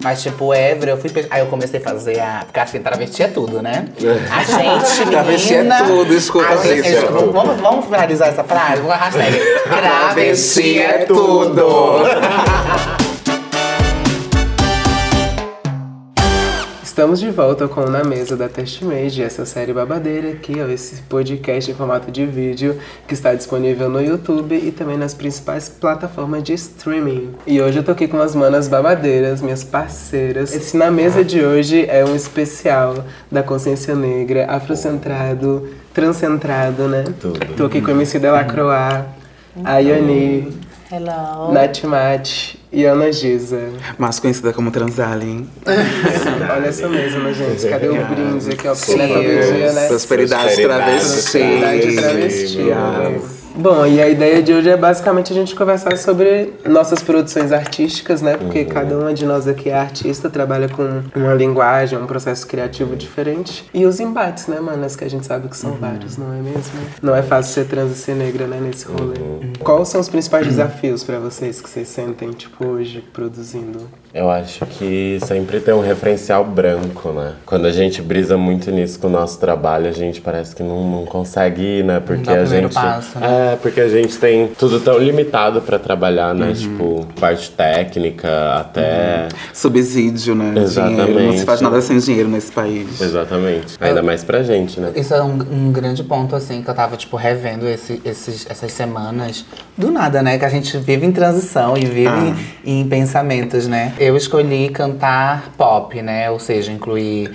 Mas, tipo, Ever, eu fui. pe- Aí eu comecei a fazer a. Porque assim, travesti é tudo, né? A gente. Travesti é tudo, escuta, a gente- travesti é vamos- tudo. Vamos, vamos finalizar essa frase? Vou hashtag. Travesti é tudo. Estamos de volta com Na Mesa da Testmade, essa série babadeira aqui, ó, esse podcast em formato de vídeo que está disponível no YouTube e também nas principais plataformas de streaming. E hoje eu tô aqui com as manas babadeiras, minhas parceiras. Esse Na Mesa de hoje é um especial da consciência negra, afrocentrado, transcentrado, né? Tudo. Tô aqui com a MC Delacroix, a Yoni, Hello. Nath Mate e Ana Giza. Mais conhecida como Transalien. Olha essa mesa, né, gente? Cadê o brinde aqui, ó? Porque Sim. né? Prosperidade Prosperidade, travesti. Prosperidade travesti. Yes. Bom, e a ideia de hoje é basicamente a gente conversar sobre nossas produções artísticas, né? Porque cada uma de nós aqui é artista, trabalha com uma linguagem, um processo criativo diferente. E os embates, né, manas? Que a gente sabe que são vários, não é mesmo? Não é fácil ser trans e ser negra, né, nesse rolê. Quais são os principais desafios pra vocês que vocês sentem, tipo, hoje, produzindo? Eu acho que sempre tem um referencial branco, né? Quando a gente brisa muito nisso com o nosso trabalho, a gente parece que não, não consegue ir, né? Porque a gente. passo, né? É, porque a gente tem tudo tão limitado pra trabalhar, né? Tipo, parte técnica até. Subsídio, né? Exatamente. Dinheiro. Não se faz nada sem dinheiro nesse país. Exatamente. Ainda mais pra gente, né? Isso é um, um grande ponto, assim, que eu tava, tipo, revendo esse, esses, essas semanas. Do nada, né? Que a gente vive em transição e vive Ah. em, em pensamentos, né? Eu escolhi cantar pop, né? Ou seja, incluir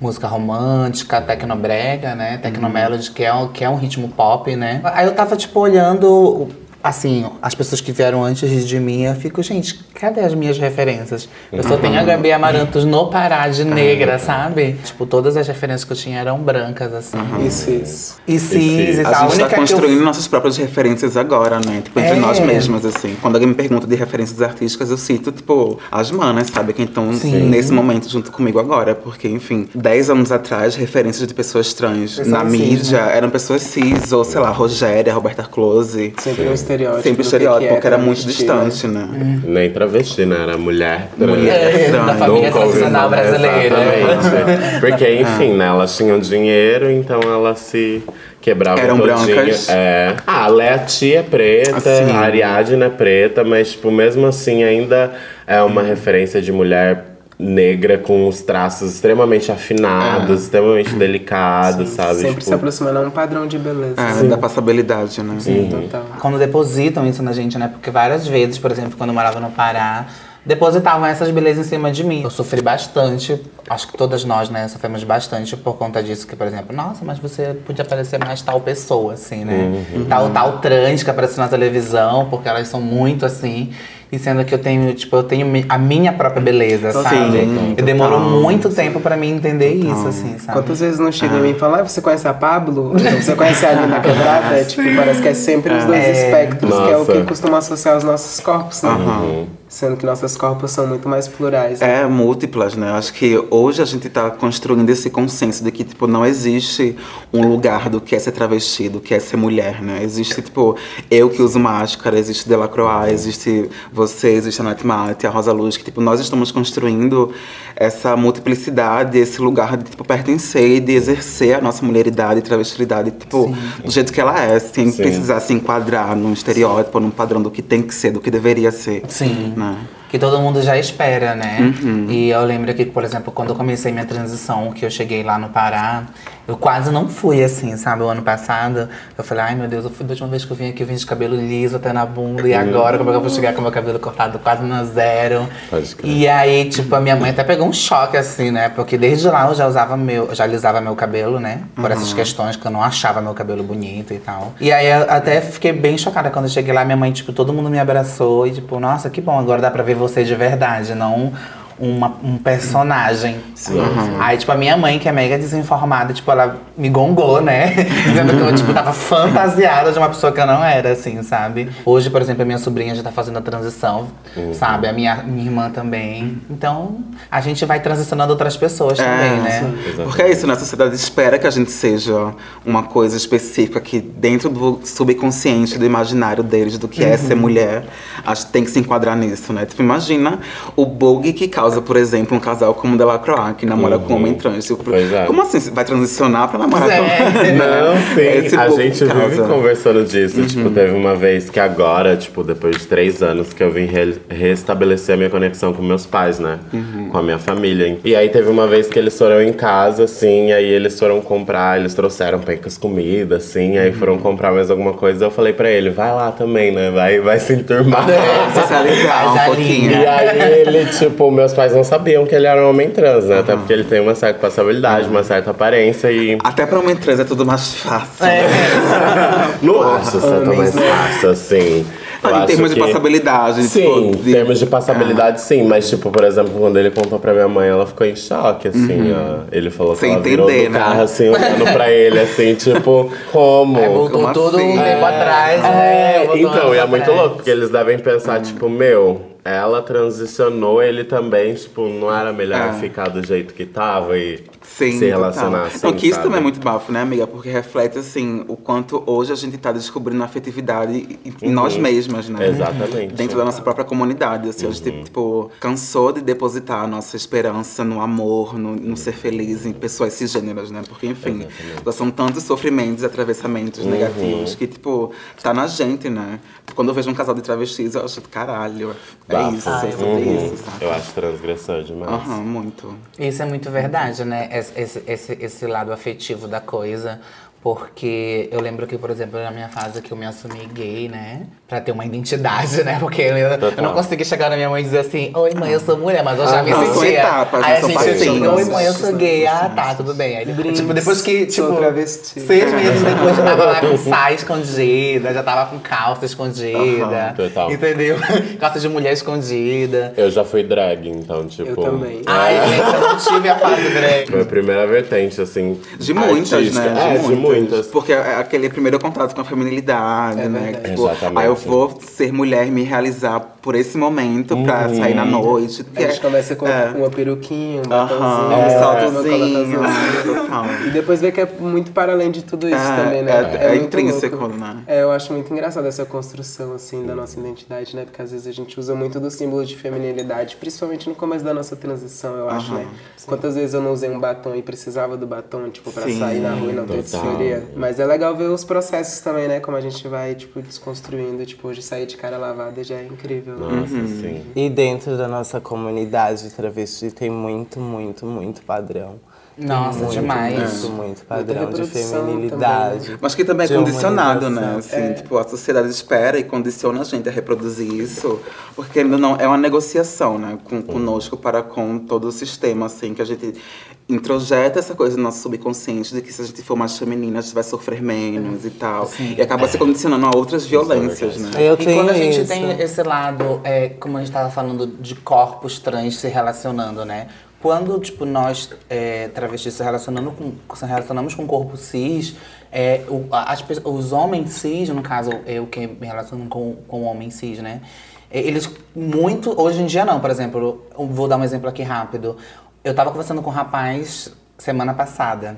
música romântica, tecnobrega, né? Tecnomelody, que, é, um- que é um ritmo pop, né? Aí eu tava, tipo, olhando... Assim, as pessoas que vieram antes de mim, eu fico, gente, cadê as minhas referências? Eu só tenho a Gabi Amarantos no Pará de negra, sabe? Tipo, todas as referências que eu tinha eram brancas, assim. Isso, isso. E cis e A tal. gente única tá que eu- construindo nossas próprias referências agora, né? Tipo, entre É. nós mesmas, assim. Quando alguém me pergunta de referências artísticas, eu cito, tipo, as manas, sabe? Que estão nesse momento junto comigo agora. Porque, enfim, 10 anos atrás, referências de pessoas trans Pessoas na cis, mídia né? eram pessoas cis, ou sei lá, Rogéria, Roberta Close. Sempre um estereótipo. Sempre que estereótipo, é porque era muito né? distante, né? Nem travesti, né? Era mulher trans. Mulher É, da trans. família Nunca ouvi tradicional brasileira. Exatamente. Porque, enfim, né? Elas tinham dinheiro, então elas se quebravam Eram todinha. brancas. É. Ah, a Leti é preta, Assim. a Ariadne é preta, mas, tipo, mesmo assim, ainda é uma referência de mulher negra com os traços extremamente afinados, extremamente delicados, sabe? Sempre Tipo, se aproximando a um padrão de beleza. É, da passabilidade, né? Sim, total. Quando depositam isso na gente, né? Porque várias vezes, por exemplo, quando eu morava no Pará, depositavam essas belezas em cima de mim. Eu sofri bastante, acho que todas nós, né, sofremos bastante por conta disso. Que, por exemplo, nossa, mas você podia parecer mais tal pessoa, assim, né? Tal, tal trans que aparece na televisão, porque elas são muito assim. E sendo que eu tenho, tipo, eu tenho a minha própria beleza, Sim, sabe? total. E demorou muito tempo pra mim entender isso, assim, sabe? Quantas vezes não chega em mim e fala, ah, você conhece a Pablo? Você conhece a Nina Quebrada? Tipo, parece que é sempre os dois É. espectros, que é o que Nossa. costuma associar os nossos corpos, né? Aham. Sendo que nossos corpos são muito mais plurais. né? É, múltiplas, né? Acho que hoje a gente tá construindo esse consenso de que, tipo, não existe um lugar do que é ser travesti, do que é ser mulher, né? Existe, tipo, eu que uso máscara, existe Delacroix, existe você, existe a Nath Mate, a Rosa Luz, que, tipo, nós estamos construindo essa multiplicidade, esse lugar de, tipo, pertencer e de exercer a nossa mulheridade e travestilidade, tipo, do jeito que ela é, sem Sim. precisar se enquadrar num estereótipo, num padrão do que tem que ser, do que deveria ser. Sim. Né? Que todo mundo já espera, né? Uhum. E eu lembro que, por exemplo, quando eu comecei minha transição, que eu cheguei lá no Pará, eu quase não fui assim, sabe? O ano passado, eu falei, ai meu Deus, eu fui da última vez que eu vim aqui, eu vim de cabelo liso até na bunda, e agora como é que eu vou chegar com meu cabelo cortado quase no zero? E aí, tipo, a minha mãe até pegou um choque, assim, né? Porque desde lá eu já usava meu, já alisava meu cabelo, né? Por essas questões que eu não achava meu cabelo bonito e tal. E aí eu até fiquei bem chocada quando eu cheguei lá, minha mãe, tipo, todo mundo me abraçou e, tipo, nossa, que bom, agora dá pra ver você de verdade, não uma, um personagem. Aí, tipo, a minha mãe, que é mega desinformada, tipo, ela me gongou, né? Dizendo que eu, tipo, tava fantasiada de uma pessoa que eu não era, assim, sabe? Hoje, por exemplo, a minha sobrinha já tá fazendo a transição, sabe? A minha, minha irmã também. Então, a gente vai transicionando outras pessoas também, né? Porque é isso, né? A sociedade espera que a gente seja uma coisa específica que dentro do subconsciente, do imaginário deles, do que é ser mulher, a gente tem que se enquadrar nisso, né? Tipo, imagina o bug que causa causa, por exemplo, um casal como o Delacroix, que namora com um homem trans. Tipo, é. Como assim? Você vai transicionar pra namorar É. com Não, sim. Esse a gente vive conversando disso. Tipo, teve uma vez que agora, tipo, depois de três anos, que eu vim re- restabelecer a minha conexão com meus pais, né? Com a minha família. E aí teve uma vez que eles foram em casa, assim, aí eles foram comprar, eles trouxeram pencas comida, assim, aí foram comprar mais alguma coisa. Eu falei pra ele, vai lá também, né? Vai, vai se enturmar. Socializar um pouquinho. E aí ele, tipo, meus pais não sabiam que ele era um homem trans, né? Até porque ele tem uma certa passabilidade, uma certa aparência e. Até pra homem trans é tudo mais fácil. É. Não acho ser tão mais fácil, assim. Eu em termos de que- passabilidade. Sim, tipo, em de- termos de passabilidade, sim. Mas, tipo, por exemplo, quando ele contou pra minha mãe, ela ficou em choque, assim. ó. Ele falou que Sem ela virou entender, do né? carro, assim, olhando pra ele, assim, tipo, como? Aí voltou Como todo assim? um tempo atrás, né? É, então, e é muito louco, porque eles devem pensar, tipo, meu, ela transicionou, ele também, tipo, não era melhor É. ficar do jeito que tava e Sim, se total. relacionar assim, Não, que isso sabe? também é muito bafo, né, amiga? Porque reflete, assim, o quanto hoje a gente tá descobrindo a afetividade em em nós mesmas, né? Exatamente. Dentro da nossa própria comunidade, assim. A Uhum. gente, tipo, cansou de depositar a nossa esperança no amor, no, no ser feliz em pessoas cisgêneras, né? Porque, enfim, já são tantos sofrimentos e atravessamentos Uhum. negativos que, tipo, tá na gente, né? Quando eu vejo um casal de travestis, eu acho, caralho, é Bafo. isso, é sobre Uhum. isso, sabe? Eu acho transgressor demais. Aham, muito. Isso é muito verdade, né? Esse, esse, esse, lado afetivo da coisa. Porque eu lembro que, por exemplo, na minha fase que eu me assumi gay, né? Pra ter uma identidade, né? Porque eu, eu não consegui chegar na minha mãe e dizer assim, oi mãe, eu sou mulher, mas eu já me Ah, são sentia. etapas, Aí a gente assim, oi mãe, eu sou gay. Ah, tá, tudo bem. Aí, tipo, depois que, tipo, travesti. seis meses depois eu tava lá com saia escondida, já tava com calça escondida. Total. Entendeu? calça de mulher escondida. Eu já fui drag, então, tipo. Eu também. Ai, gente, eu não tive a fase drag. Foi a primeira vertente, assim. De muitas, né? É, de muitas. Porque é aquele primeiro contato com a feminilidade, É né? Tipo, Exatamente. aí eu vou ser mulher e me realizar por esse momento pra sair na noite. A gente começa com é. uma peruquinha, um batonzinho, um uma saltozinho. E depois vê que é muito para além de tudo isso É, também, né? é- é intrínseco, louco. né? É, eu acho muito engraçado essa construção, assim, da nossa identidade, né? Porque às vezes a gente usa muito do símbolo de feminilidade, principalmente no começo da nossa transição, eu acho, Aham, né? Quantas vezes eu não usei um batom e precisava do batom, tipo, pra Sim, sair na rua e não ter total. Desfioria. Mas é legal ver os processos também, né? Como a gente vai, tipo, desconstruindo. Tipo, hoje sair de cara lavada já é incrível. Nossa, sim. E dentro da nossa comunidade travesti tem muito, muito, muito padrão. Nossa, muito, demais. Muito, muito padrão de feminilidade. Mas que também é condicionado, né? Assim, tipo, a sociedade espera e condiciona a gente a reproduzir isso, porque ainda não é uma negociação, né? Com, conosco para com todo o sistema, assim, que a gente introjeta essa coisa no nosso subconsciente de que se a gente for mais feminina, a gente vai sofrer menos e tal. E acaba se condicionando a outras violências, né? Eu E tenho quando a gente isso. tem esse lado, é, como a gente estava falando, de corpos trans se relacionando, né? Quando, tipo, nós, é, travestis, se, relacionando com, se relacionamos com o corpo cis, é, o- as os homens cis, no caso, eu que me relaciono com, com homem cis, né? É, Eles muito, hoje em dia não, por exemplo, vou dar um exemplo aqui rápido. Eu tava conversando com um rapaz semana passada.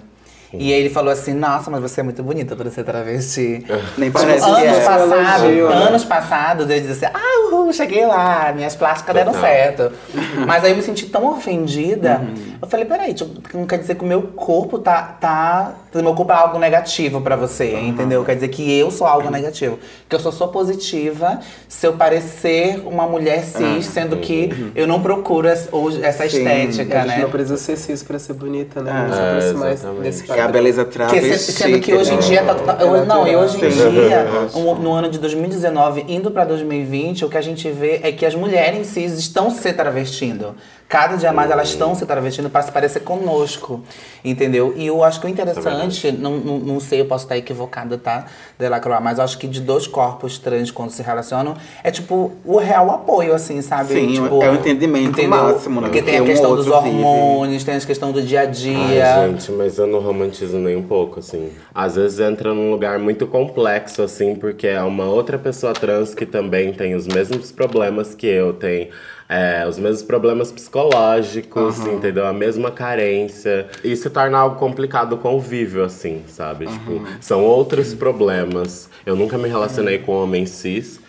E aí ele falou assim, nossa, mas você é muito bonita pra ser travesti. Nem Tipo, parece que anos é. elogio, né? anos passados, eu dizia assim, ah, uhul, cheguei lá, minhas plásticas deram Total. certo. Mas aí eu me senti tão ofendida, eu falei, peraí, tipo, não quer dizer que o meu corpo tá, tá. Meu corpo é algo negativo pra você, entendeu? Quer dizer que eu sou algo negativo. Que eu só sou positiva se eu parecer uma mulher cis, sendo que eu não procuro essa estética, a gente né? não precisa ser cis pra ser bonita, né? É, aproximar exatamente. desse É padrão. a beleza Que, travesti. se- sendo que hoje em dia tá, tá- É eu- não, e hoje em dia, um- no ano de 2019, indo pra 2020, o que a gente vê é que as mulheres cis estão se travestindo. Cada dia mais elas estão se travestindo para se parecer conosco, entendeu? E eu acho que o interessante, não, não, não sei, eu posso estar equivocada, tá, Delacroix, mas eu acho que de dois corpos trans, quando se relacionam, é tipo o real apoio, assim, sabe? Sim, tipo, é o entendimento máximo, né? Porque tem a Porque um questão dos outro vive. hormônios, tem a questão do dia a dia. Ai, gente, mas eu não romantizo nem um pouco, assim. Às vezes entra num lugar muito complexo, assim, porque é uma outra pessoa trans que também tem os mesmos problemas que eu, tem é, os mesmos problemas psicológicos, entendeu? A mesma carência. E se torna algo complicado convívio, assim, sabe? Tipo, são outros problemas. Eu nunca me relacionei com homem cis.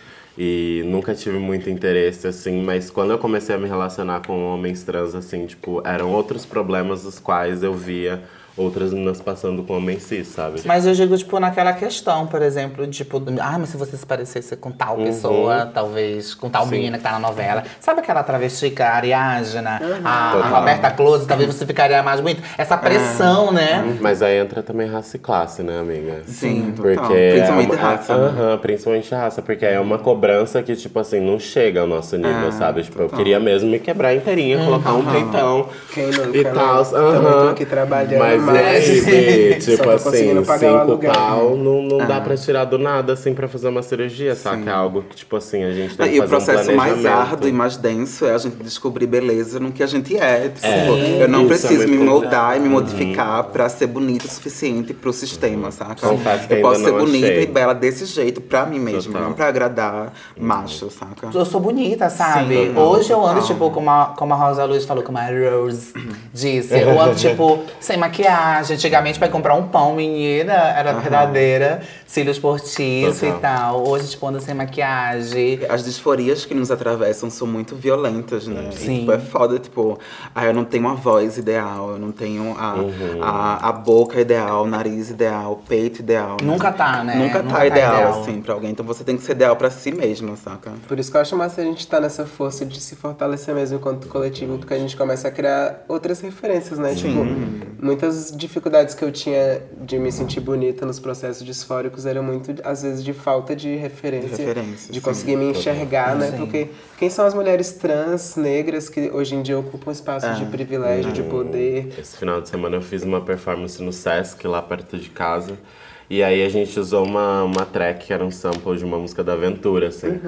E nunca tive muito interesse, assim, mas quando eu comecei a me relacionar com homens trans, assim, tipo, eram outros problemas dos quais eu via outras meninas passando com homens cis, sabe? Mas eu digo, tipo, naquela questão, por exemplo, tipo, ah, mas se você se parecesse com tal pessoa, talvez com tal menina que tá na novela. Sabe aquela travesti, que é a Ariadna, a, a Total. Roberta Close, talvez você ficaria mais bonita. Essa pressão, né? Mas aí entra também raça e classe, né, amiga? Sim, total. Porque Principalmente é uma, raça, né? Aham, principalmente raça, porque é uma cobrança que, tipo assim, não chega ao nosso nível, Ah, sabe? Tipo, eu total. queria mesmo me quebrar inteirinha, colocar um peitão Quem nunca, e né? tal. Também tô aham. aqui trabalhando, mas, é, Só tipo assim, cinco aluguel. pau não, não Ah. dá pra tirar do nada, assim, pra fazer uma cirurgia, sabe? É algo que, tipo assim, a gente tem que E o fazer um processo mais árduo e mais denso é a gente descobrir beleza no que a gente é. Tipo, É, eu não isso é preciso me muito moldar e me modificar pra ser bonita o suficiente pro sistema, saca? Confesso que eu posso ser bonita achei. e bela desse jeito pra mim mesma, Total. não pra agradar macho, saca? Eu sou bonita, sabe? Sim, Hoje eu ando, tipo, como a, como a Rosa Luz falou, como a Rose disse. Eu ando, tipo, sem maquiagem. Antigamente, pra ir comprar um pão, menina, era verdadeira. Cílios postiços e tal. Hoje, tipo, ando sem maquiagem. As disforias que nos atravessam são muito violentas, né? Sim. E, tipo, é foda, tipo, ah, eu não tenho a voz ideal, eu não tenho a, Uhum. a, a boca ideal, o nariz ideal, o peito ideal. né? Nunca tá, né? Nunca, Nunca tá, tá ideal, ideal. assim, pra alguém. Então você tem que ser ideal pra si mesma, saca? Por isso que eu acho massa a gente estar nessa força de se fortalecer mesmo enquanto coletivo, porque a gente começa a criar outras referências, né? Tipo, muitas dificuldades que eu tinha de me sentir bonita nos processos disfóricos eram muito, às vezes, de falta de referência. De referência, de sim. conseguir me enxergar, né? Sim. Porque quem são as mulheres trans, negras, que hoje em dia ocupam espaços de privilégio, de poder? Esse final de semana eu fiz uma performance no Sesc, lá perto de casa. E aí a gente usou uma, uma track que era um sample de uma música da Aventura, assim.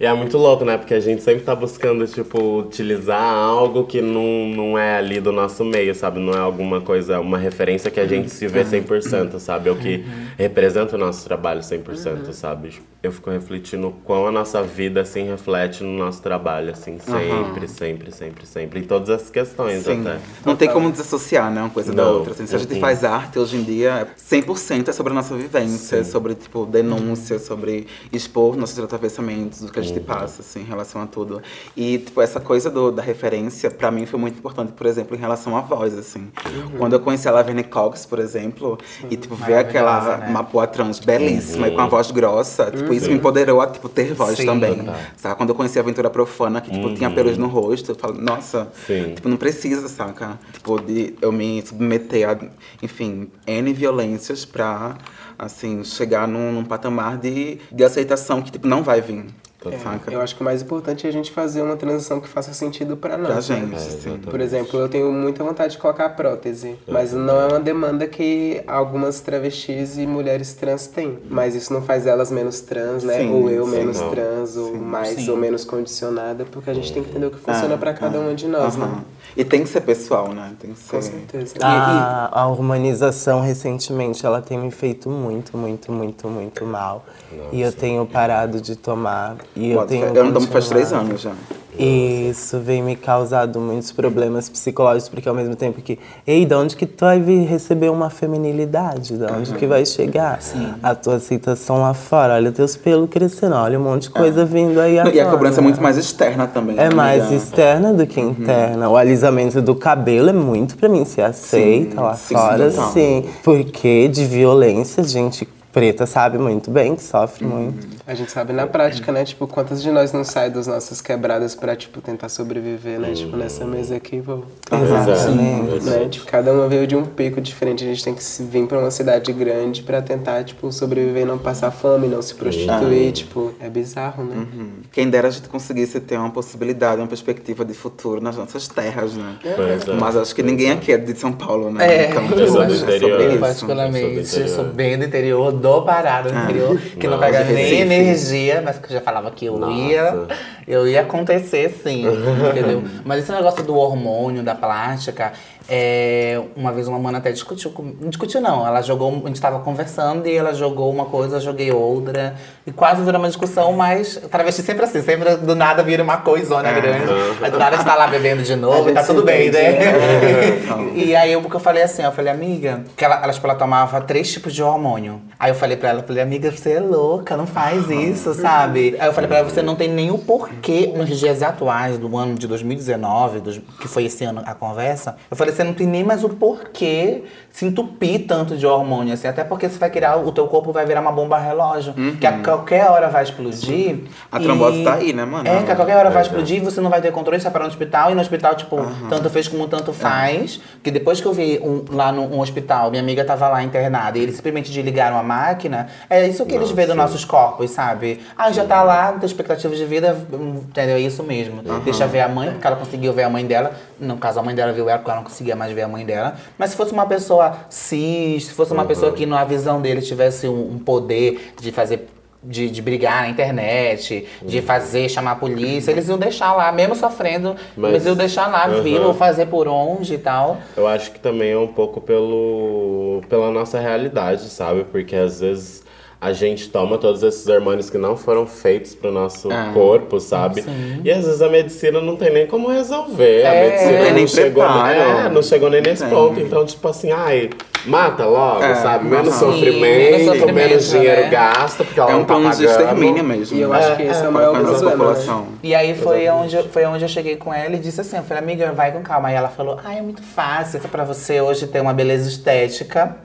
E é muito louco, né? Porque a gente sempre tá buscando, tipo, utilizar algo que não, não é ali do nosso meio, sabe? Não é alguma coisa, uma referência que a gente se vê 100%, sabe? É o que representa o nosso trabalho 100%, sabe? Eu fico refletindo quão a nossa vida, assim, reflete no nosso trabalho, assim. Sempre, sempre, sempre, sempre. Em todas as questões, Sim. até. Não tem como desassociar, né? Uma coisa da Não. outra. assim. se a gente Uhum. faz arte hoje em dia, 100% é sobre a nossa vivência, é sobre, tipo, denúncia, sobre expor nossos atravessamentos, o que a gente passa, assim, em relação a tudo. E, tipo, essa coisa do- da referência, pra mim, foi muito importante, por exemplo, em relação à voz, assim. Quando eu conheci a Laverne Cox, por exemplo, e, tipo, ver aquela né? Mapua trans belíssima e com a voz grossa, tipo, isso me empoderou a, tipo, ter voz Sim. também. Sabe? Quando eu conheci a Aventura Profana, que, tipo, tinha pelos no rosto, eu falo, nossa, Sim. tipo, não precisa, saca? Tipo, de eu me submeter a, enfim, N violências pra, assim, chegar num, num patamar de, de aceitação que, tipo, não vai vir. Saca? Eu acho que o mais importante é a gente fazer uma transição que faça sentido pra nós. Pra né? gente, sim. Por exemplo, eu tenho muita vontade de colocar prótese, mas não é uma demanda que algumas travestis e mulheres trans têm. Mas isso não faz elas menos trans, né? Sim, ou eu sim, menos não. trans, ou mais Sim. ou menos condicionada, porque a gente tem que entender o que funciona Ah, pra cada uma de nós, Aham. né? E tem que ser pessoal, né? Tem que ser. Com certeza. A, a humanização recentemente ela tem me feito muito, muito, muito, muito mal. E eu tenho parado de tomar. E eu fé. tenho Eu não tomo faz três anos já. E isso vem me causado muitos problemas psicológicos, porque ao mesmo tempo que, ei, de onde que tu vai vir receber uma feminilidade? De onde que vai chegar a tua aceitação lá fora? Olha teus pelos crescendo, olha um monte de coisa vindo aí agora. E a cobrança é muito mais externa também. É né, mais amiga? externa do que interna. O alisamento do cabelo é muito pra mim se aceita lá sim, fora, sim. Porque de violência, gente preta sabe muito bem que sofre muito. A gente sabe na prática, né? Tipo, quantas de nós não saem das nossas quebradas pra, tipo, tentar sobreviver, né? Tipo, nessa mesa aqui, vou... Exatamente. Né? Tipo, cada uma veio de um pico diferente. A gente tem que vir pra uma cidade grande pra tentar, tipo, sobreviver, não passar fome, não se prostituir. Tipo, é bizarro, né? Uhum. Quem dera a gente conseguisse ter uma possibilidade, uma perspectiva de futuro nas nossas terras, né? Pois é. Mas acho que ninguém aqui é de São Paulo, né? É, então, eu sou do acho é Eu, particularmente, Sou do sou, interior. bem do interior, do Pará, do interior, que não pega nem energia, mas que eu já falava que eu Nossa. ia. Eu ia acontecer sim, entendeu? Mas esse negócio do hormônio, da plástica, é, uma vez uma mana até discutiu comigo. Não discutiu, não. Ela jogou. A gente tava conversando e ela jogou uma coisa, eu joguei outra. E quase virou uma discussão, mas travesti sempre assim, sempre do nada vira uma coisona grande. Aí do nada a gente tá lá bebendo de novo e tá tudo bem, né? e aí eu, porque eu falei assim, eu falei, amiga, que ela, ela, tipo, ela tomava três tipos de hormônio. Aí eu falei pra ela, eu falei, amiga, você é louca, não faz isso, sabe? Aí eu falei pra ela, você não tem nem o porquê nos dias atuais do ano de 2019, dos- que foi esse ano a conversa. Eu falei, você não tem nem mais o porquê se entupir tanto de hormônio, assim. Até porque você vai criar, o teu corpo vai virar uma bomba relógio, que a qualquer hora vai explodir. A e- trombose tá aí, né, mano? É, que a qualquer hora vai explodir, você não vai ter controle, você vai parar no hospital, e no hospital, tipo, Uhum. tanto fez como tanto faz. Que depois que eu vi um- lá no um hospital, minha amiga tava lá internada, e eles simplesmente desligaram a máquina, é isso que eles veem dos nossos corpos, sabe? Ah, já tá lá, não tem expectativa de vida, entendeu? É isso mesmo. Deixa ver a mãe, porque ela conseguiu ver a mãe dela. No caso, a mãe dela viu ela, porque ela não conseguia mais ver a mãe dela. Mas se fosse uma pessoa cis, se fosse uma pessoa que na visão dele tivesse um, um poder de fazer de, de brigar na internet, de fazer, chamar a polícia, eles iam deixar lá, mesmo sofrendo, mas, Mas- iam deixar lá, Uhum. vir ou fazer por onde e tal. Eu acho que também é um pouco pelo, pela nossa realidade, sabe? Porque às vezes a gente toma todos esses hormônios que não foram feitos pro nosso É. corpo, sabe? E às vezes a medicina não tem nem como resolver. A É. medicina Não tem não nem chegou, preparo. é, não chegou nem nesse ponto. Então, tipo assim, ai, mata logo, É, sabe? Menos sofrimento, menos sofrimento, menos dinheiro né? gasto, porque ela É não um tá plano de extermínio mesmo. E eu acho que esse é o maior para a problema. né? população. E aí foi onde, foi onde eu cheguei com ela e disse assim, eu falei, amiga, vai com calma. Aí ela falou, ah, é muito fácil, é pra você hoje ter uma beleza estética,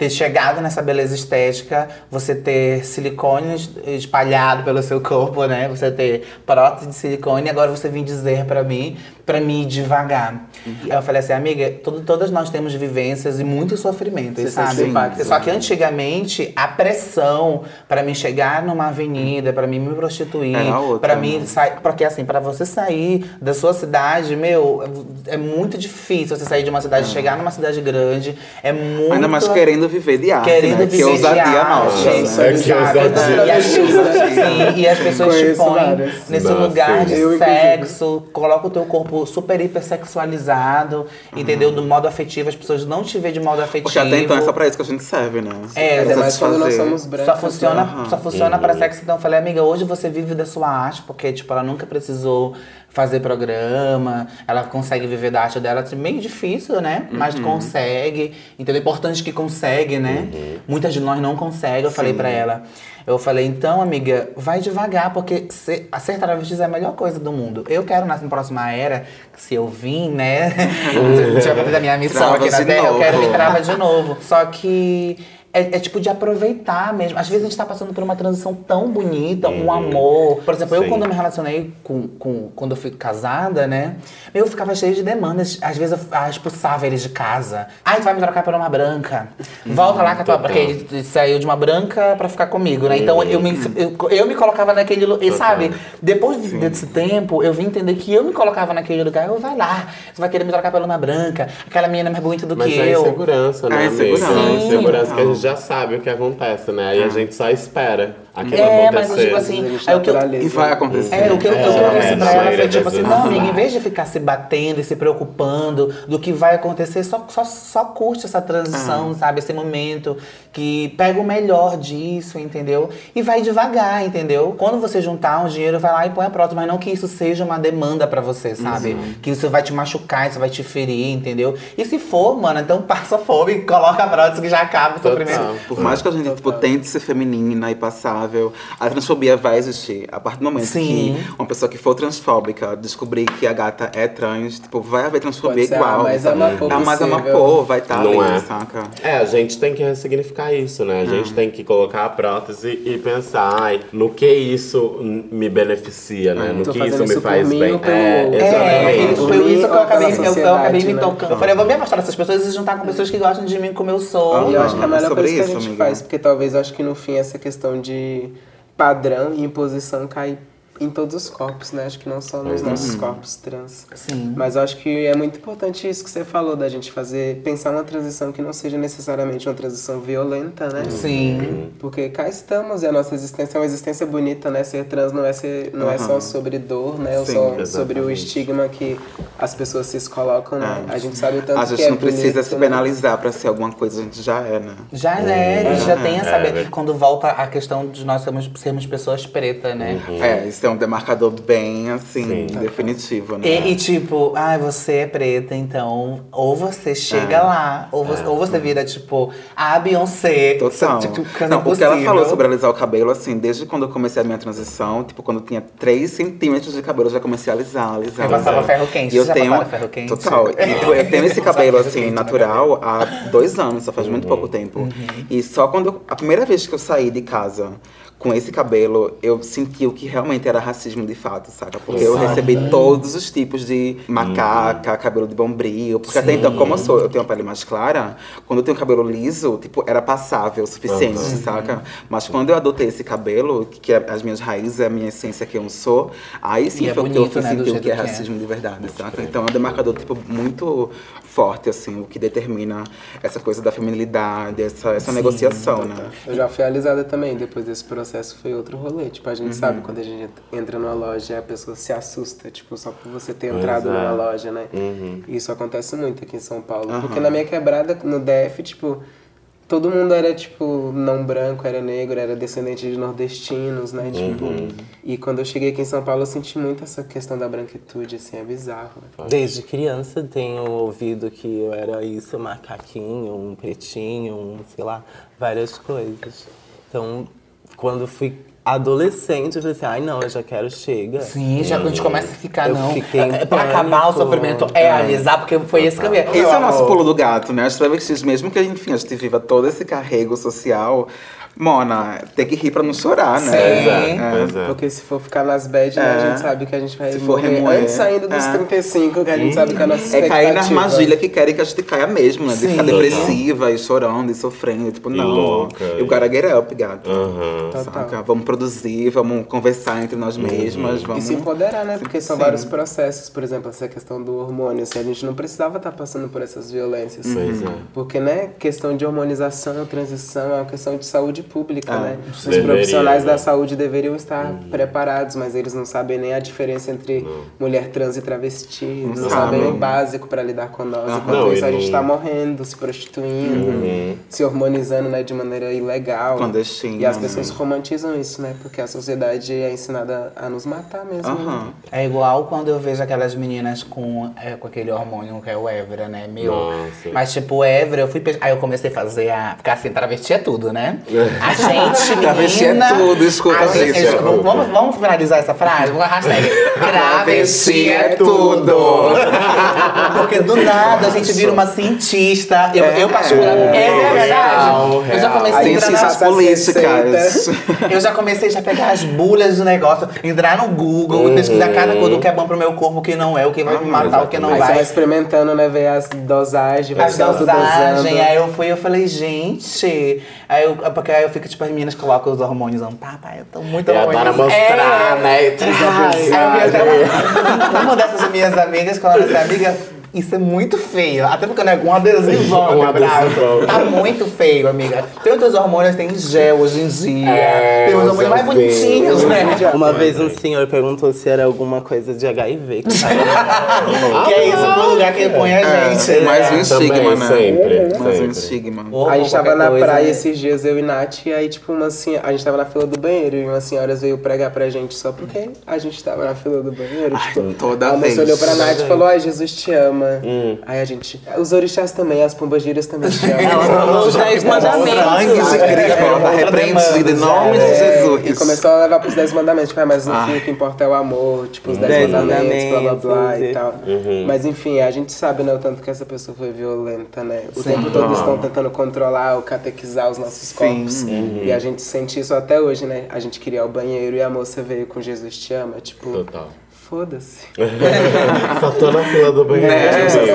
ter chegado nessa beleza estética, você ter silicone es- espalhado pelo seu corpo, né? Você ter prótese de silicone, agora você vem dizer pra mim, pra mim ir devagar. Aí eu falei assim, amiga, todo- todas nós temos vivências e muitos sofrimentos, Você sabe? impacto, Só né? que antigamente, a pressão pra mim chegar numa avenida, pra mim me prostituir, outra, pra né? mim sai, porque assim, pra você sair da sua cidade, meu, é muito difícil você sair de uma cidade, chegar numa cidade grande, é muito Ainda mais querendo viver de arte, querendo né? viver que é ousadia de arte, nossa. Né? É que ousadia. E as pessoas, sim, e as pessoas te põem várias. nesse Nossa, lugar de eu, sexo, coloca o teu corpo super hiper sexualizado, entendeu? Do modo afetivo, as pessoas não te veem de modo afetivo. Porque até então é só pra isso que a gente serve, né? É, Pra mais quando nós somos brancos. Só funciona, né? só funciona pra sexo. Então eu falei, amiga, hoje você vive da sua arte, porque, tipo, ela nunca precisou fazer programa, ela consegue viver da arte dela, assim, meio difícil, né? Mas consegue. Então é importante que consegue, né? Muitas de nós não conseguem, eu falei pra ela. Eu falei, então, amiga, vai devagar, porque ser, a ser travesti é a melhor coisa do mundo. Eu quero, na próxima era, se eu vim, né? Se eu da minha missão aqui Trava na de Terra, eu quero me novo. travar de novo. Só que é, é tipo de aproveitar mesmo. Às vezes a gente tá passando por uma transição tão bonita, um amor. Por exemplo, eu Sim. quando eu me relacionei com, com. Quando eu fui casada, né? Eu ficava cheio de demandas. Às vezes eu ah, expulsava eles de casa. Ai, tu vai me trocar por uma branca. Volta lá com a tua. Porque ele saiu de uma branca pra ficar comigo, né? Então eu me, eu, eu me colocava naquele lugar. E sabe, depois de- desse tempo, eu vim entender que eu me colocava naquele lugar. Eu vai lá, você vai querer me trocar por uma branca. Aquela menina é mais bonita do Mas que é eu. insegurança, né, É amiga? insegurança. É insegurança Sim. que a gente já sabe o que acontece, né? E a gente só espera aquilo É, mas acontecer. tipo assim, A gente aí o que eu. E vai acontecer. É, o que eu, É, o que eu disse é, pra ela foi tipo assim, não, amiga, em vez de ficar se batendo e se preocupando do que vai acontecer, só, só, só curte essa transição, sabe? Esse momento que pega o melhor disso, entendeu? E vai devagar, entendeu? Quando você juntar um dinheiro, vai lá e põe a prótese, mas não que isso seja uma demanda pra você, sabe? Que isso vai te machucar, isso vai te ferir, entendeu? E se for, mano, então passa fome e coloca a prótese que já acaba o sofrimento. Por mais que a gente tipo, tente ser feminina e a transfobia vai existir. A partir do momento Sim. que uma pessoa que for transfóbica descobrir que a gata é trans, tipo, vai haver transfobia Pode igual. mais sabe? amapô É possível. amapô, vai estar Não ali, é. saca? É, a gente tem que ressignificar isso, né? A gente tem que colocar a prótese e pensar, ai, no que isso me beneficia, né? No Tô que isso me isso mim bem. pelo É? É, exatamente. Por foi isso que eu acabei, eu, eu acabei me né? tocando. Eu falei, eu vou me afastar dessas pessoas e se juntar com pessoas que gostam de mim como eu sou. E eu acho que é a melhor coisa que a isso, gente amiga. faz, porque talvez eu acho que no fim essa questão de padrão e imposição cai em todos os corpos, né? Acho que não só nos nossos corpos trans. Sim. Mas eu acho que é muito importante isso que você falou, da gente fazer, pensar uma transição que não seja necessariamente uma transição violenta, né? Sim. Porque cá estamos e a nossa existência é uma existência bonita, né? Ser trans não é, ser, não é só sobre dor, né? Ou Sim, só sobre o estigma que as pessoas se colocam, né? A gente sabe o tanto A que gente é não precisa bonito, se né? penalizar pra ser alguma coisa, a gente já é, né? Já é, a gente já tem a saber. É. Quando volta a questão de nós sermos, sermos pessoas pretas, né? É, isso é um demarcador bem, assim, Sim. definitivo, né? E, e tipo, ai, você é preta, então ou você chega É. lá, ou você, ou você vira, tipo, a Beyoncé. Total. Tipo, Não, porque ela impossível. falou sobre alisar o cabelo, assim, desde quando eu comecei a minha transição, tipo, quando eu tinha 3 centímetros de cabelo, eu já comecei a alisar, alisar. Eu passava ferro quente, E eu já tenho. ferro quente? Total. E, tipo, eu tenho esse cabelo, assim, natural há dois anos, só faz muito pouco tempo. E só quando. eu- a primeira vez que eu saí de casa. Com esse cabelo, eu senti o que realmente era racismo de fato, saca? Porque eu recebi todos os tipos de macaca, cabelo de bombril. Porque até então, como eu sou, eu tenho a pele mais clara, quando eu tenho cabelo liso, tipo, era passável o suficiente, saca? Mas quando eu adotei esse cabelo, que é as minhas raízes, é a minha essência que eu sou, aí sim E é foi que bonito, eu né, senti o jeito que é que é. racismo de verdade, saca? Então é um demarcador, tipo, muito forte, assim, o que determina essa coisa da feminilidade, essa, essa negociação, né? Eu já fui alisada também, depois desse processo foi outro rolê. Tipo, a gente Uhum. sabe quando a gente entra numa loja a pessoa se assusta, tipo, só por você ter entrado é. numa loja, né? E isso acontece muito aqui em São Paulo. Porque na minha quebrada, no DF, tipo, todo mundo era, tipo, não branco, era negro, era descendente de nordestinos, né? Tipo, e quando eu cheguei aqui em São Paulo, eu senti muito essa questão da branquitude, assim, é bizarro. né? Desde criança tenho ouvido que eu era isso, macaquinho, um pretinho, um, sei lá, várias coisas. Então, quando fui adolescente, eu falei assim, ai não, eu já quero, chega. Sim, já que a gente começa a ficar, Eu não. fiquei é, pra acabar o sofrimento é alisar, porque foi esse caminho. Esse é o nosso pulo do gato, né? As travestis, mesmo que enfim, a gente viva todo esse carrego social, Mona, tem que rir pra não chorar, né? Sim. É. Pois é. Porque se for ficar nas bad, né, É. a gente sabe que a gente vai Se for remoer, antes ainda dos é. 35, que a gente sabe que a nossa É cair na expectativa- armadilha que querem que a gente caia mesmo, né? De ficar depressiva e chorando e sofrendo. Tipo, não, louca, eu gotta get up, gato. Aham. Saca? Vamos produzir, vamos conversar entre nós mesmas, E vamos... se empoderar, né? Porque são Sim. vários processos. Por exemplo, essa questão do hormônio. Assim, a gente não precisava estar passando por essas violências. Pois é. Porque, né? Questão de hormonização, transição, é uma questão de saúde pública, Ah, né? Os Deveria, profissionais né? da saúde deveriam estar preparados, mas eles não sabem nem a diferença entre mulher trans e travesti. Não, Não sabem o básico para lidar com nós. Enquanto Não, isso, a gente não- tá morrendo, se prostituindo, se hormonizando, né? De maneira ilegal. Clandestina, E as né? pessoas romantizam isso, né? Porque a sociedade é ensinada a nos matar mesmo. né? Aham. É igual quando eu vejo aquelas meninas com, é, com aquele hormônio que é o Evra, né? Meu. Nossa. Mas tipo, o Evra, eu fui. Aí eu comecei a fazer a. Porque assim, travesti é tudo, né? A gente. menina, Travesti é tudo, escuta, gente- gente. vamos, vamos, vamos finalizar essa frase? Vou hashtag. Travesti é é tudo. Porque do nada a gente vira uma cientista. Eu, eu particularmente. É, verdade. real, Eu já real. comecei a entrar Ciências na políticas. eu já comecei a pegar as bulhas do negócio, entrar no Google, pesquisar cada coisa, que é bom pro meu corpo, o que não é, o que vai me matar, o que não Aí você vai vai. experimentando, né? Ver as dosagens, vai As dosagens, aí eu fui eu falei, gente. Aí eu, porque aí eu fico, tipo, as meninas colocam os hormônios, não, papai, eu tô muito E adora mostrar, É. né? E Ai, aí eu vi até uma, uma dessas minhas amigas falando assim, amiga, isso é muito feio. Até porque não é com um adesivão, Um meu braço. adesivão. Tá muito feio, amiga. Tem outros hormônios, tem gel hoje em dia. É, tem uns hormônios mais gelzinho. bonitinhos, né? Uma vez um senhor perguntou se era alguma coisa de HIV. que que é isso, pro lugar que põe a gente. É, mais um né? estigma, Também, né? sempre, Mais um estigma. A gente tava na coisa, praia né? esses dias, eu e Nath, e aí, tipo, uma assim, a gente tava na fila do banheiro e umas senhoras veio pregar pra gente só porque a gente tava na fila do banheiro. tipo, toda a moça vez. olhou pra Nath e falou: Ai, Jesus te ama. Hum. Aí a gente. Os orixás também, as pombagiras também te amam. Ela falou os 10 Sangue de mandamentos. Cristo, tá em nome de Jesus. E começou a levar pros 10 mandamentos. Tipo, ah, mas no fim o que importa é o amor, tipo, os 10 Dez mandamentos, blá blá blá mandamentos, e e- tal. Mas enfim, a gente sabe, né, o tanto que essa pessoa foi violenta, né? O tempo todo eles estão tentando controlar ou catequizar os nossos corpos. E a gente sente isso até hoje, né? A gente queria ir ao banheiro e a moça veio com Jesus te ama. Tipo, Total. Foda-se. Só tô na fila do banheiro. Né?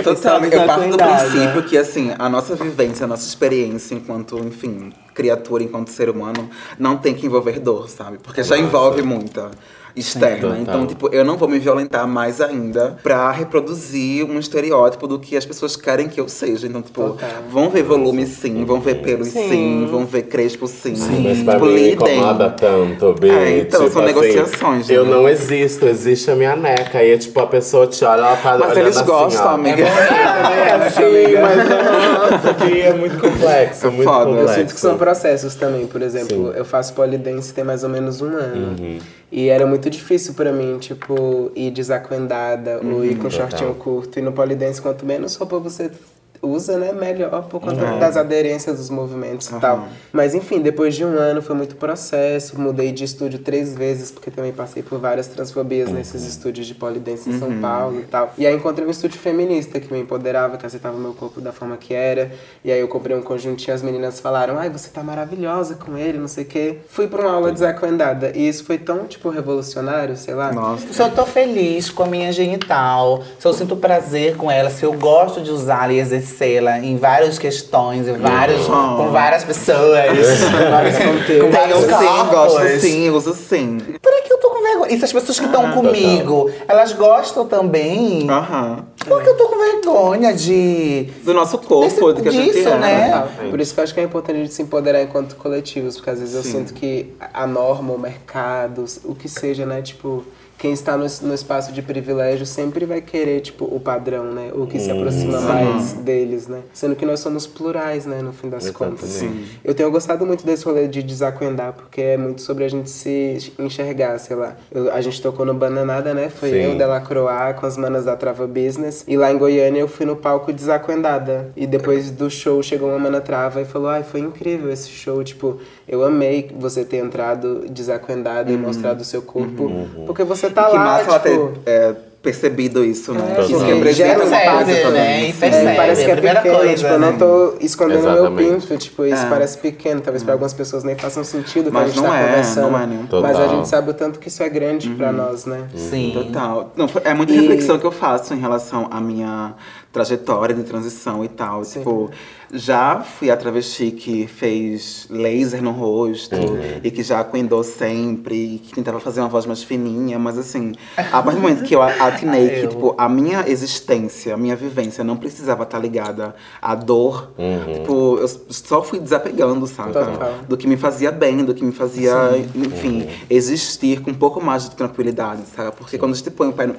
Eu parto do princípio que, assim, a nossa vivência, a nossa experiência enquanto, enfim, criatura, enquanto ser humano, não tem que envolver dor, sabe? Porque já envolve muita. Externa. Total. Então, tipo, eu não vou me violentar mais ainda pra reproduzir um estereótipo do que as pessoas querem que eu seja. Então, tipo, Total. vão ver volume sim, vão ver pelos sim, vão ver crespo sim. Mas pra Tipo, mim me lidem. incomoda tanto, Bi. É, então, tipo são assim, negociações, né? Eu não existo, existe a minha neca. E é tipo, a pessoa te olha, ela tá Mas olhando eles assim, gostam, ó. amiga. É, sim, mas nossa, que é muito complexo, É muito foda. Eu Eu complexo. sinto que são processos também. Por exemplo, Sim. eu faço polidense tem mais ou menos um ano. Uhum. E era muito difícil pra mim, tipo, ir desacuendada ou ir com Total. shortinho curto. E no polidense, quanto menos roupa você usa, né, melhor por conta Uhum. das aderências dos movimentos e tal. Mas enfim, depois de um ano foi muito processo, mudei de estúdio três vezes, porque também passei por várias transfobias nesses estúdios de polidense em São Paulo e tal. E aí encontrei um estúdio feminista que me empoderava, que aceitava o meu corpo da forma que era. E aí eu comprei um conjuntinho, as meninas falaram, ai, você tá maravilhosa com ele, não sei o quê. Fui pra uma aula desacuendada. E isso foi tão, tipo, revolucionário, sei lá. Nossa. Se eu tô feliz com a minha genital, se eu sinto prazer com ela, se eu gosto de usá-la e exercê-la em várias questões, em vários, com várias pessoas, Vários com vários sim, gosto sim, uso sim. Por que eu tô com vergonha? E se as pessoas que estão comigo, elas gostam também? Aham. Por que eu tô com vergonha de. Do nosso corpo, Desse- do que a gente disso, é. né? Total. Por isso que eu acho que é importante a gente se empoderar enquanto coletivos, porque às vezes eu Sim. sinto que a norma, o mercado, o que seja, né, tipo, quem está no, no espaço de privilégio sempre vai querer, tipo, o padrão, né, o que se aproxima mais deles, né, sendo que nós somos plurais, né, no fim das contas. Exatamente. Eu tenho gostado muito desse rolê de desacuendar, porque é muito sobre a gente se enxergar, sei lá. Eu- a gente tocou no Bananada, né? Foi Sim. eu, Delacroix, com as manas da Trava Business. E lá em Goiânia eu fui no palco desacuendada. E depois do show chegou uma mana Trava e falou: Ai, foi incrível esse show. Tipo, eu amei você ter entrado desacuendada e mostrado o seu corpo. Porque você tá que lá, massa ela tipo. ter é, percebido isso, né? É, que isso porque representa gera uma um base também. né? Sim. percebe. É, parece que a é pequeno, coisa, tipo, eu não né? tô escondendo meu Exatamente. pinto, tipo, isso É. parece pequeno, talvez pra algumas pessoas nem façam sentido que a Mas gente não tá é, conversando. não é nenhum. Mas a gente sabe o tanto que isso é grande pra nós, né? Sim. Total. Não, é muita E- reflexão que eu faço em relação à minha trajetória de transição e tal. Tipo, já fui a travesti que fez laser no rosto e que já acuendou sempre e que tentava fazer uma voz mais fininha, mas assim, a partir do momento que eu a- atinei que, Eu. tipo, a minha existência, a minha vivência não precisava estar ligada à dor, tipo, eu só fui desapegando, sabe? Total. Do que me fazia bem, do que me fazia, enfim, existir com um pouco mais de tranquilidade, sabe? Porque quando a gente põe o pé no,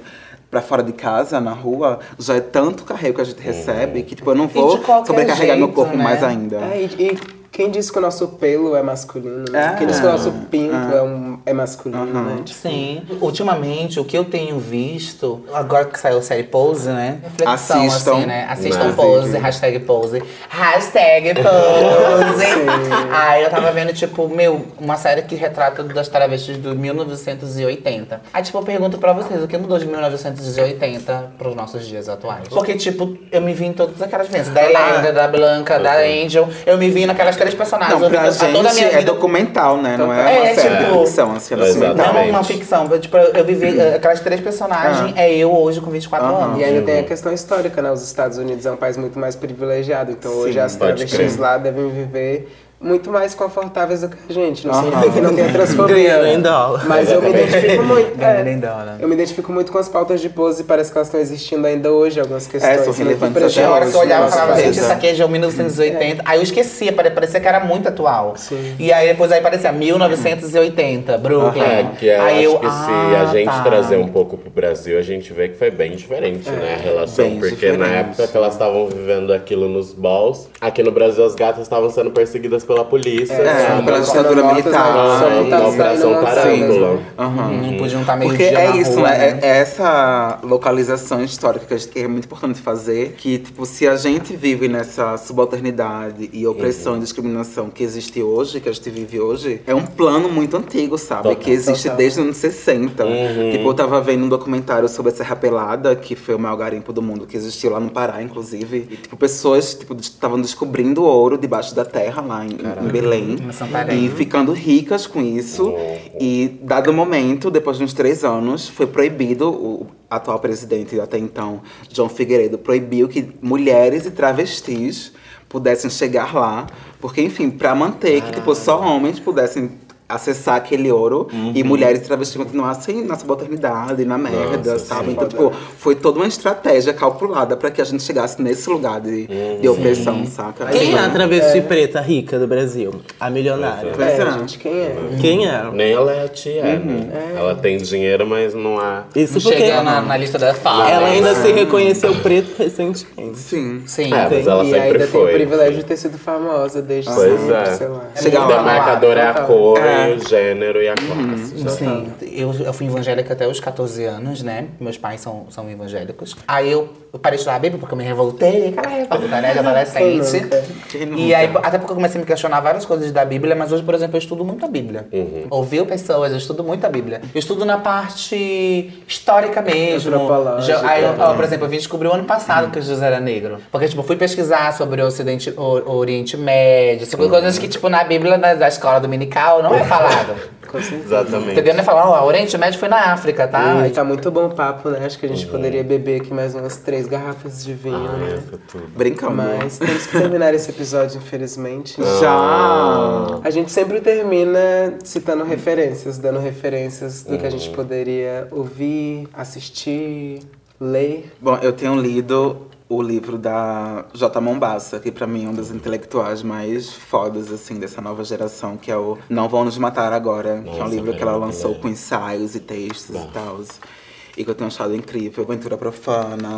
pra fora de casa, na rua, já é tanto carrego que a gente recebe que, tipo, eu não vou sobrecarregar meu jeito, corpo né? mais ainda. É, e, e quem disse que o nosso pelo é masculino, né? É. Quem disse que o nosso pinto é, um, é masculino, Aham. né? Tipo, Sim. Ultimamente, o que eu tenho visto, agora que saiu a série Pose, né? Reflexão, Assistam. assim, né? Assistam? Pose, hashtag Pose. Hashtag Pose. Aí eu tava vendo, tipo, meu, uma série que retrata das travestis do 1980. Aí, tipo, eu pergunto pra vocês, o que mudou de 1980 pros nossos dias atuais? Porque, tipo, eu me vi em todas aquelas vezes. Da Eléndra, da Blanca, da Angel. Eu me vi naquelas três personagens. Não, pra a toda a gente minha é vida documental, né? Não é É, uma série tipo- de ficção, assim, ela Exatamente. não, documental. uma ficção. Eu, Tipo, eu vivi eh, aquelas três personagens, é eu hoje com 24 Aham. anos. E ainda tem a questão histórica, né? Os Estados Unidos é um país muito mais privilegiado, então hoje as travestis lá devem viver muito mais confortáveis do que a gente. Não significa que não tenha transfobia. Ganhando em dólar. Mas eu me identifico muito. Ganhando é, em dólar. eu me identifico muito com as pautas de pose, parece que elas estão existindo ainda hohoje, algumas questões. É, são relevantes Tinha presentes. hora que eu olhava e Nossa, falava, gente, isso aqui é de 1980. Aí eu esquecia, pare- parecia que era muito atual. Sim. E aí depois aí parecia 1980, Brooklyn. É, que eu aí acho que se a ah, gente tá. trazer um pouco pro Brasil, a gente vê que foi bem diferente, né? A relação. bem porque na diferente. época que elas estavam vivendo aquilo nos balls, aqui no Brasil as gatas estavam sendo perseguidas pela polícia. É, sabe? pela ditadura militar. né, são Ah, multadas na Operação né? Aham. Não podiam estar meio Porque dia é na isso, rua, né? É, é essa localização histórica que, é muito importante fazer. Que, tipo, se a gente vive nessa subalternidade e opressão Uhum. e discriminação que existe hoje, que a gente vive hoje, é um plano muito antigo, sabe? Total. Que existe Total. desde os anos 60. Uhum. Tipo, eu tava vendo um documentário sobre a Serra Pelada, que foi o maior garimpo do mundo, que existiu lá no Pará, inclusive. E, tipo, pessoas, tipo, estavam descobrindo ouro debaixo da terra lá em, em Belém. Em. E ficando ricas com isso. E, dado o momento, depois de uns três anos, foi proibido, o atual presidente até então, João Figueiredo, proibiu que mulheres e travestis pudessem chegar lá. Porque, enfim, pra manter que tipo, só homens pudessem acessar aquele ouro e Uhum. mulheres travestis continuassem na subalternidade, na merda, Nossa, sabe? sim. Então, tipo, foi toda uma estratégia calculada pra que a gente chegasse nesse lugar de, Uhum. de opressão, saca? Quem é a travesti preta rica do Brasil? A milionária. É, é. gente, quem é? Quem é? Nem ela é a tia, né? Ela tem dinheiro, mas não há. Isso porque Chega na, na lista da fala. ela ainda se reconheceu preto recentemente. Sim. Sim. É, mas ela e sempre ainda tem foi. o privilégio de ter sido famosa desde Pois sempre, é. sei lá. Lá. demarcador é a total. cor, É. o gênero e a classe. já Sim, eu, eu fui evangélica até os 14 anos, né? Meus pais são, são evangélicos. Aí eu, eu parei de estudar a Bíblia porque eu me revoltei, aquela revolta, né? De adolescente. E aí, até porque eu comecei a me questionar várias coisas da Bíblia, mas hoje, por exemplo, eu estudo muito a Bíblia. Ouviu pessoas, eu estudo muito a Bíblia. Eu estudo na parte histórica mesmo. Já- aí, eu, ó, por exemplo, eu vim descobrir o ano passado que Jesus era negro. Porque, tipo, eu fui pesquisar sobre o, Ocidente, o, o Oriente Médio, sobre coisas que, tipo, na Bíblia da, da escola dominical não é falado. Com certeza. Exatamente. Entendeu? Não é falar, ó, o Oriente Médio foi na África, tá? Ai, tá muito bom o papo, né? Acho que a gente poderia beber aqui mais umas três garrafas de vinho, né? Brincando. Mas temos que terminar esse episódio, infelizmente. Já! A gente sempre termina citando referências, dando referências do que a gente poderia ouvir, assistir, ler. Bom, eu tenho lido o livro da J. Mombassa, que pra mim é um dos intelectuais mais fodas, assim, dessa nova geração, que é o Não Vão Nos Matar Agora, que é um Nossa, livro que ela lançou é. com ensaios e textos e tal. E que eu tenho achado incrível. Aventura Profana,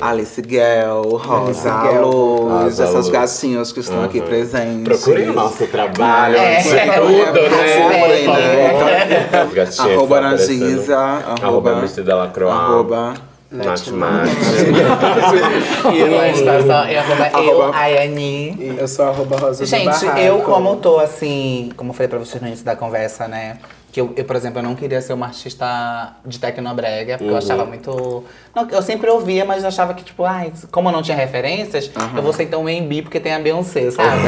Alice Guel, Rosa Guel. Luz, Rosa essas gatinhas que estão aqui presentes. Procurem o nosso trabalho É, é, tudo, é, né? é, Por favor. é. As gatinhas Arroba estão aparecendo. Anangisa, Arroba arroba- MC Della Croix. Arroba Nath Mate. E só, arroba eu, Arroba- Ayani. Eu sou arroba rosa Gente, eu como tô assim, como eu falei pra vocês no início da conversa, né? Que eu, eu, por exemplo, eu não queria ser uma artista de tecnobrega, porque eu achava muito. Não, eu sempre ouvia, mas eu achava que, tipo, ai, como eu não tinha referências, eu vou ser então um MB porque tem a Beyoncé, sabe?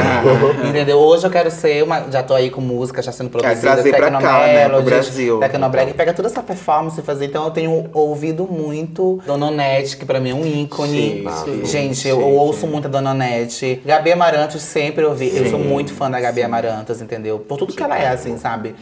Entendeu? Hoje eu quero ser uma. Já tô aí com música, já sendo produzida, trazer pra cá, né, pro Brasil. Tecnobrega, e pega toda essa performance e fazer. Então eu tenho ouvido muito Dona Onete, que pra mim é um ícone. Sim, sim, Gente, eu sim. ouço muito a Dona Onete. Gabi Amarantos sempre ouvi. Eu sou muito fã da Gabi Amarantos, entendeu? Por tudo que ela é, assim, sabe?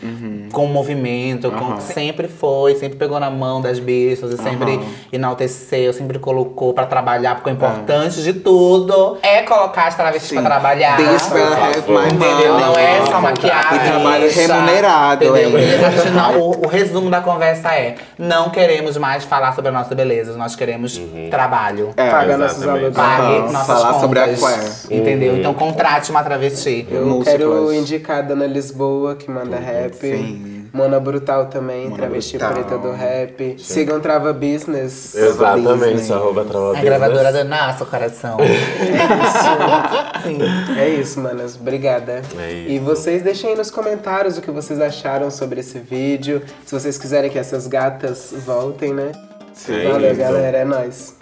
Com o movimento, com Aham. sempre foi, sempre pegou na mão das bichas e sempre Aham. enalteceu, sempre colocou pra trabalhar, porque o importante de tudo é colocar as travestis Sim. pra trabalhar. Will have my Entendeu? Não é só maquiagem. E trabalho remunerado, Entendeu? hein? A gente não- o, o resumo da conversa é: não queremos mais falar sobre a nossa beleza, nós queremos trabalho. É, Paga nossos. Pague Aham, nossas falar contas. sobre a queer. Entendeu? Então contrate uma travesti. Eu Múltiplas. quero indicar a Dona Lisboa, que manda rap. sim. Mona Brutal também, Mona travesti Brutal. preta do rap. Sigam Trava Business. Exatamente, arroba Trava A gravadora do nosso coração. É isso, manas. Obrigada. É E isso. vocês deixem aí nos comentários o que vocês acharam sobre esse vídeo. Se vocês quiserem que essas gatas voltem, né? Sim. Valeu, isso. galera. É nóis.